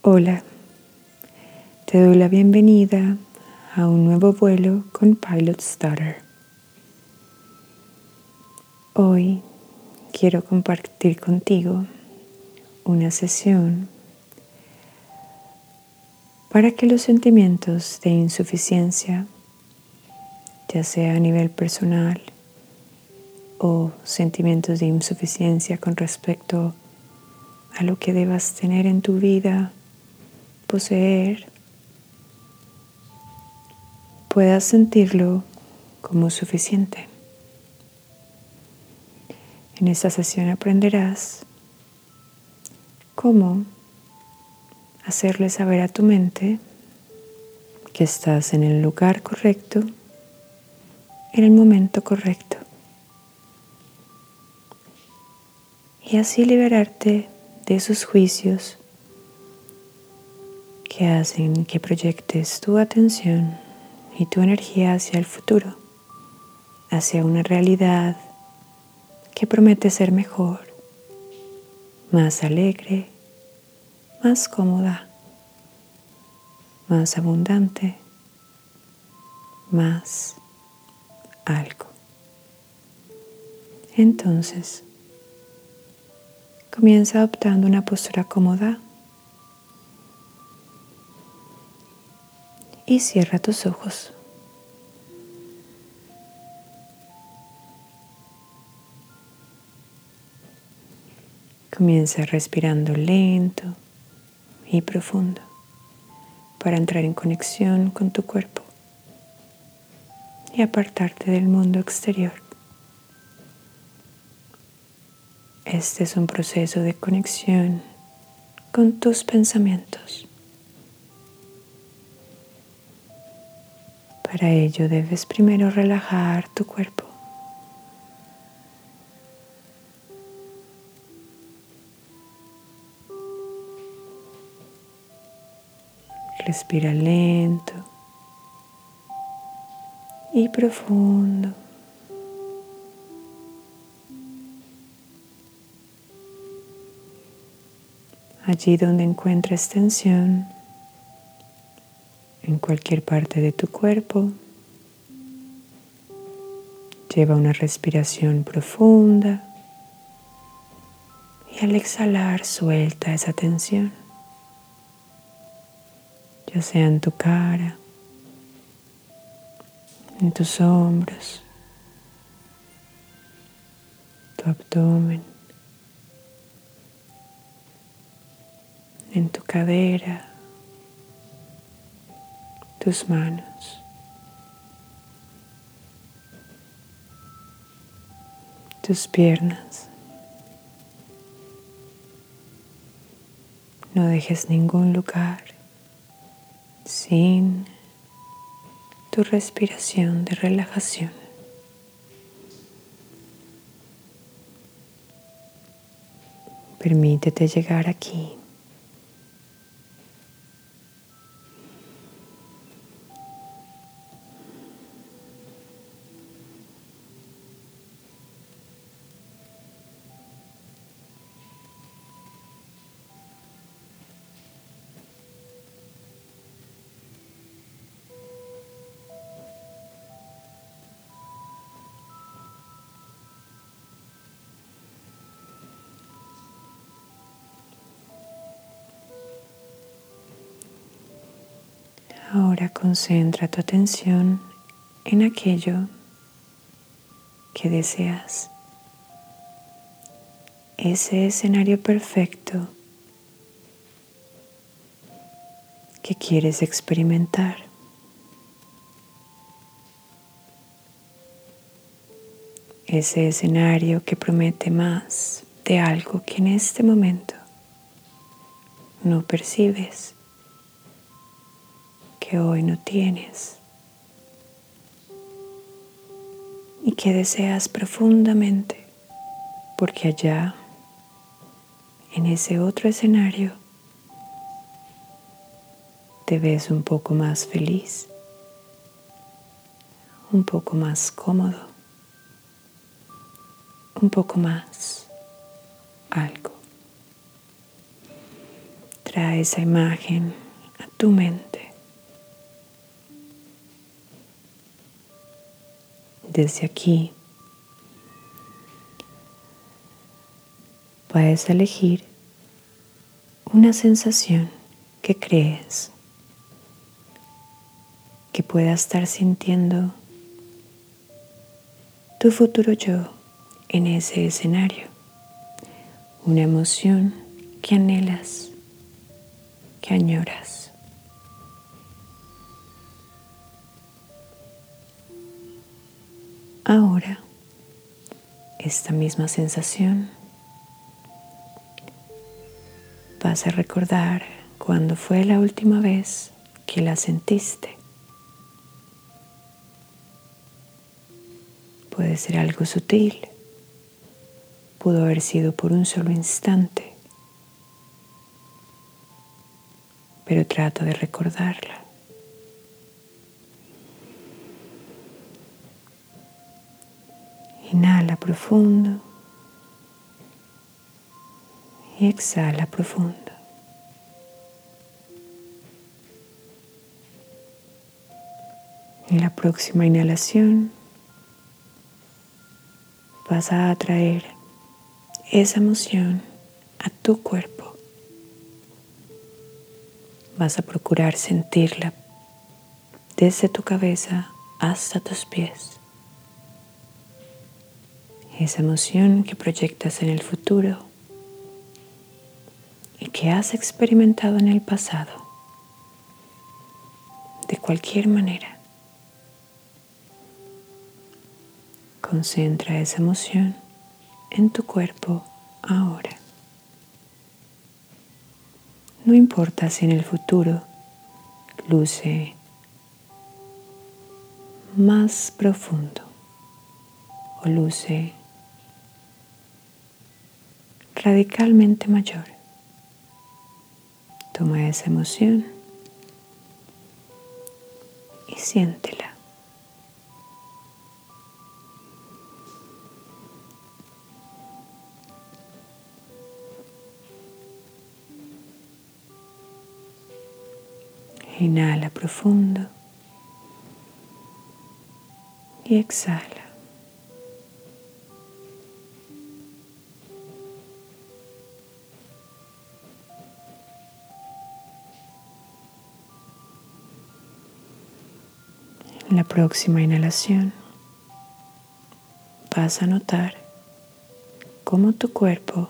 Hola, te doy la bienvenida a un nuevo vuelo con Pilot Stutter. Hoy quiero compartir contigo una sesión para que los sentimientos de insuficiencia, ya sea a nivel personal o sentimientos de insuficiencia con respecto a lo que debas tener en tu vida poseer, puedas sentirlo como suficiente. En esta sesión aprenderás cómo hacerle saber a tu mente que estás en el lugar correcto, en el momento correcto. Y así liberarte de esos juicios que hacen que proyectes tu atención y tu energía hacia el futuro, hacia una realidad que promete ser mejor, más alegre, más cómoda, más abundante, más algo. Entonces, comienza adoptando una postura cómoda y cierra tus ojos. Comienza respirando lento y profundo para entrar en conexión con tu cuerpo y apartarte del mundo exterior. Este es un proceso de conexión con tus pensamientos. Para ello debes primero relajar tu cuerpo. Respira lento y profundo. Allí donde encuentres tensión, en cualquier parte de tu cuerpo. Lleva una respiración profunda. Y al exhalar suelta esa tensión, ya sea en tu cara, en tus hombros, tu abdomen, en tu cadera tus manos. Tus piernas. No dejes ningún lugar sin tu respiración de relajación. Permítete llegar aquí. Ahora concentra tu atención en aquello que deseas. Ese escenario perfecto que quieres experimentar. Ese escenario que promete más de algo que en este momento no percibes que hoy no tienes y que deseas profundamente porque allá, en ese otro escenario, te ves un poco más feliz, un poco más cómodo, un poco más algo. Trae esa imagen a tu mente. Desde aquí puedes elegir una sensación que crees que pueda estar sintiendo tu futuro yo en ese escenario, una emoción que anhelas, que añoras. Ahora, esta misma sensación vas a recordar cuándo fue la última vez que la sentiste. Puede ser algo sutil, pudo haber sido por un solo instante, pero trato de recordarla. Inhala profundo y exhala profundo. En la próxima inhalación vas a atraer esa emoción a tu cuerpo. Vas a procurar sentirla desde tu cabeza hasta tus pies. Esa emoción que proyectas en el futuro y que has experimentado en el pasado, de cualquier manera. Concentra esa emoción en tu cuerpo ahora. No importa si en el futuro luce más profundo o luce radicalmente mayor. Toma esa emoción y siéntela. Inhala profundo y exhala. Próxima inhalación vas a notar cómo tu cuerpo,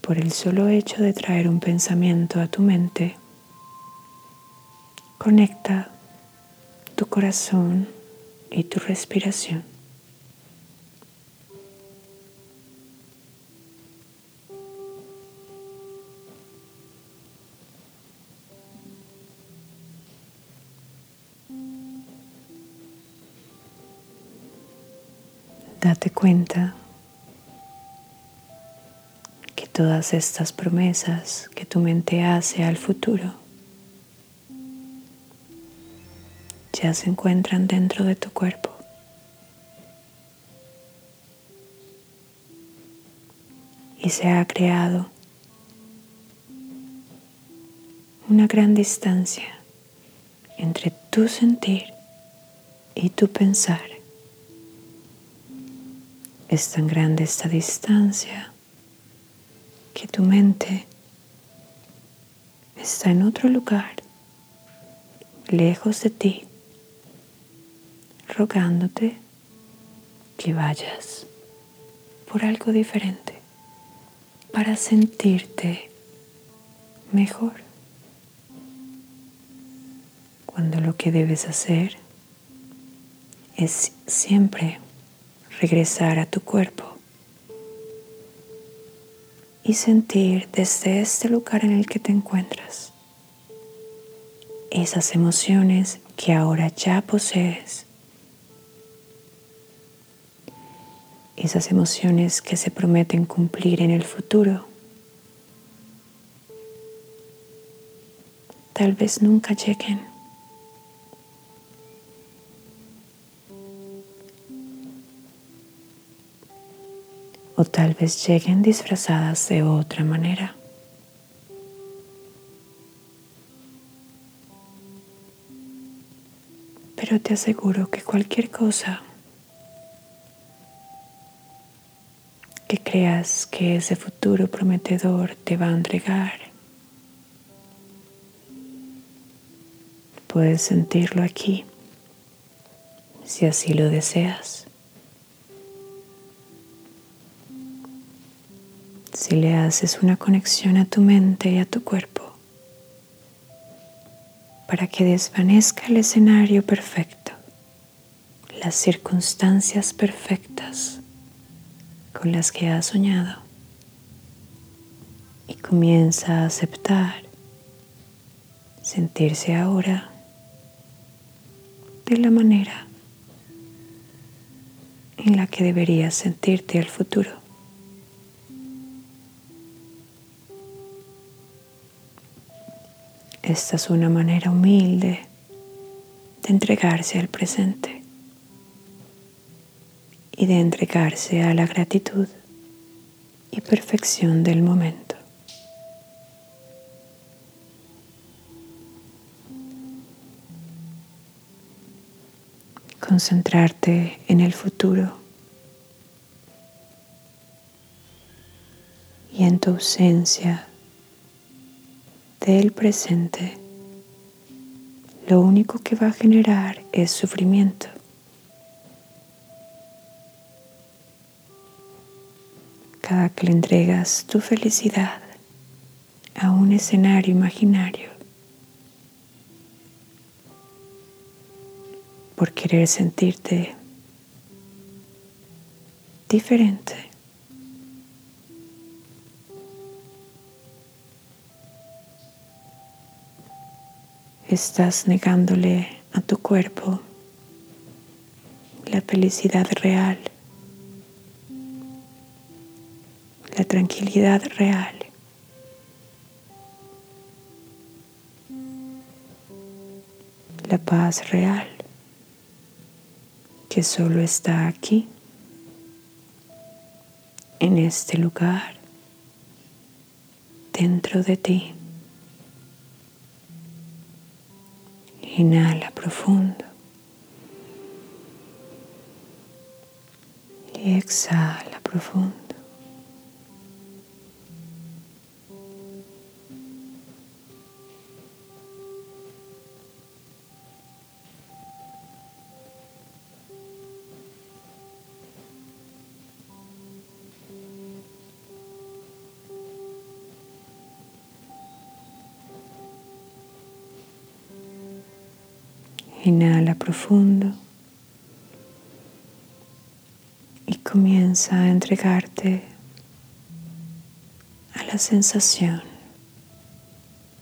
por el solo hecho de traer un pensamiento a tu mente, conecta tu corazón y tu respiración. Cuenta que todas estas promesas que tu mente hace al futuro ya se encuentran dentro de tu cuerpo. Y se ha creado una gran distancia entre tu sentir y tu pensar. Es tan grande esta distancia que tu mente está en otro lugar, lejos de ti, rogándote que vayas por algo diferente para sentirte mejor. Cuando lo que debes hacer es siempre regresar a tu cuerpo y sentir desde este lugar en el que te encuentras esas emociones que ahora ya posees, esas emociones que se prometen cumplir en el futuro. Tal vez nunca lleguen. O tal vez lleguen disfrazadas de otra manera. Pero te aseguro que cualquier cosa que creas que ese futuro prometedor te va a entregar, puedes sentirlo aquí, si así lo deseas. Si le haces una conexión a tu mente y a tu cuerpo para que desvanezca el escenario perfecto, las circunstancias perfectas con las que has soñado y comienza a aceptar sentirse ahora de la manera en la que deberías sentirte al futuro. Esta es una manera humilde de entregarse al presente y de entregarse a la gratitud y perfección del momento. Concentrarte en el futuro y en tu ausencia del presente, lo único que va a generar es sufrimiento. Cada que le entregas tu felicidad a un escenario imaginario, por querer sentirte diferente, estás negándole a tu cuerpo la felicidad real, la tranquilidad real. La paz real que solo está aquí, en este lugar, dentro de ti. Inhala profundo. Y exhala profundo. Inhala profundo y comienza a entregarte a la sensación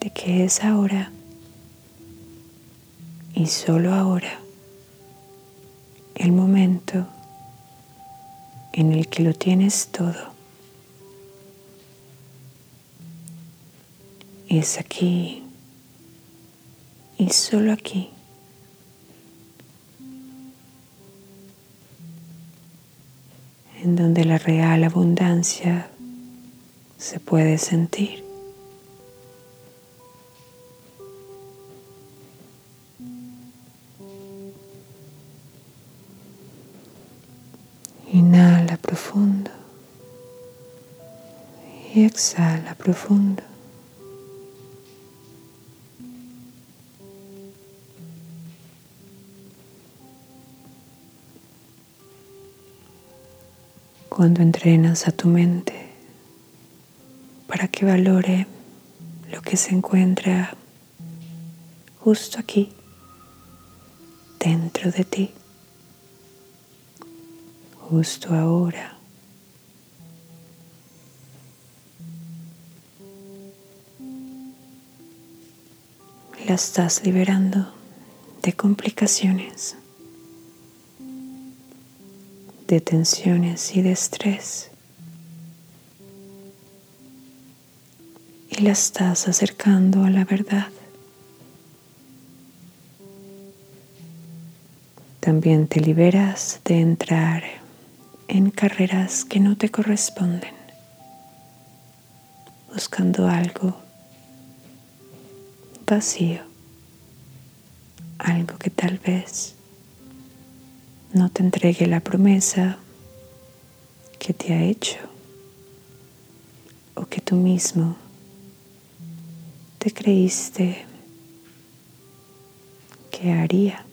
de que es ahora y solo ahora el momento en el que lo tienes todo. Es aquí y solo aquí. Donde la real abundancia se puede sentir. Inhala profundo y exhala profundo. Cuando entrenas a tu mente para que valore lo que se encuentra justo aquí, dentro de ti, justo ahora. La estás liberando de complicaciones de tensiones y de estrés. Y la estás acercando a la verdad. También te liberas de entrar en carreras que no te corresponden, buscando algo vacío, algo que tal vez no te entregue la promesa que te ha hecho o que tú mismo te creíste que haría.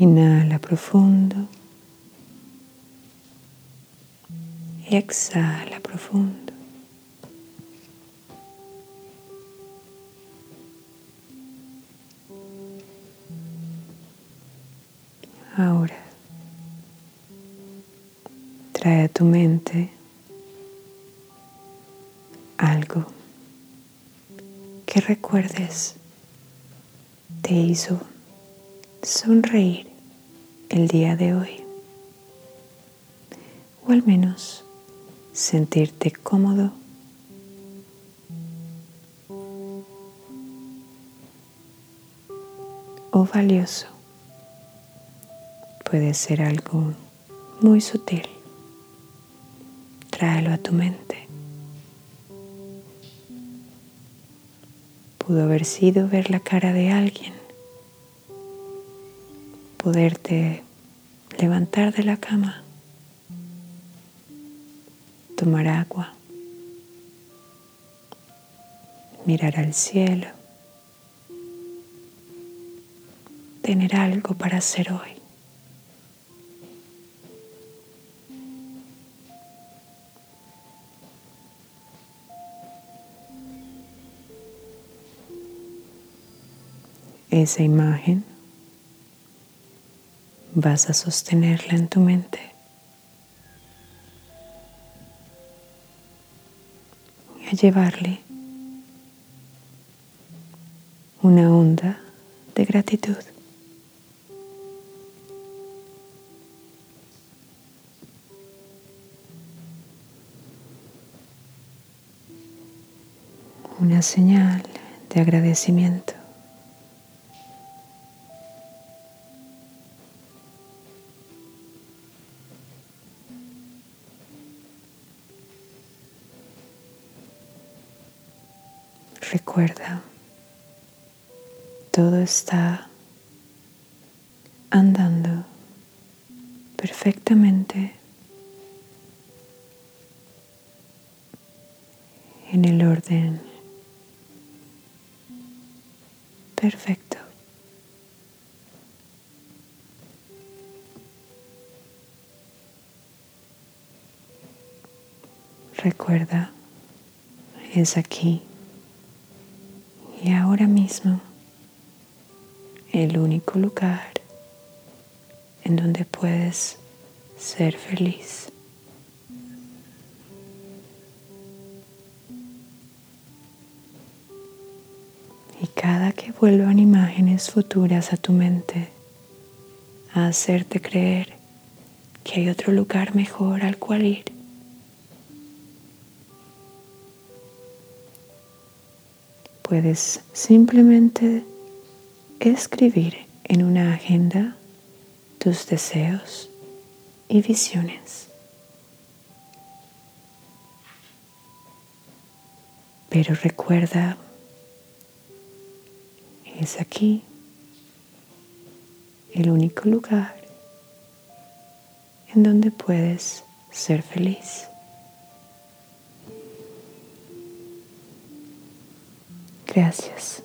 Inhala profundo exhala profundo. Ahora trae a tu mente algo que recuerdes te hizo sonreír el día de hoy. O al menos sentirte cómodo o valioso. Puede ser algo muy sutil. Tráelo a tu mente. Pudo haber sido ver la cara de alguien poderte levantar de la cama, tomar agua, mirar al cielo, tener algo para hacer hoy. Esa imagen vas a sostenerla en tu mente. Y a llevarle una onda de gratitud. Una señal de agradecimiento. Recuerda, todo está andando perfectamente en el orden perfecto. Recuerda, es aquí y ahora mismo el único lugar en donde puedes ser feliz. Y cada que vuelvan imágenes futuras a tu mente, a hacerte creer que hay otro lugar mejor al cual ir, puedes simplemente escribir en una agenda tus deseos y visiones. Pero recuerda, es aquí el único lugar en donde puedes ser feliz. Gracias.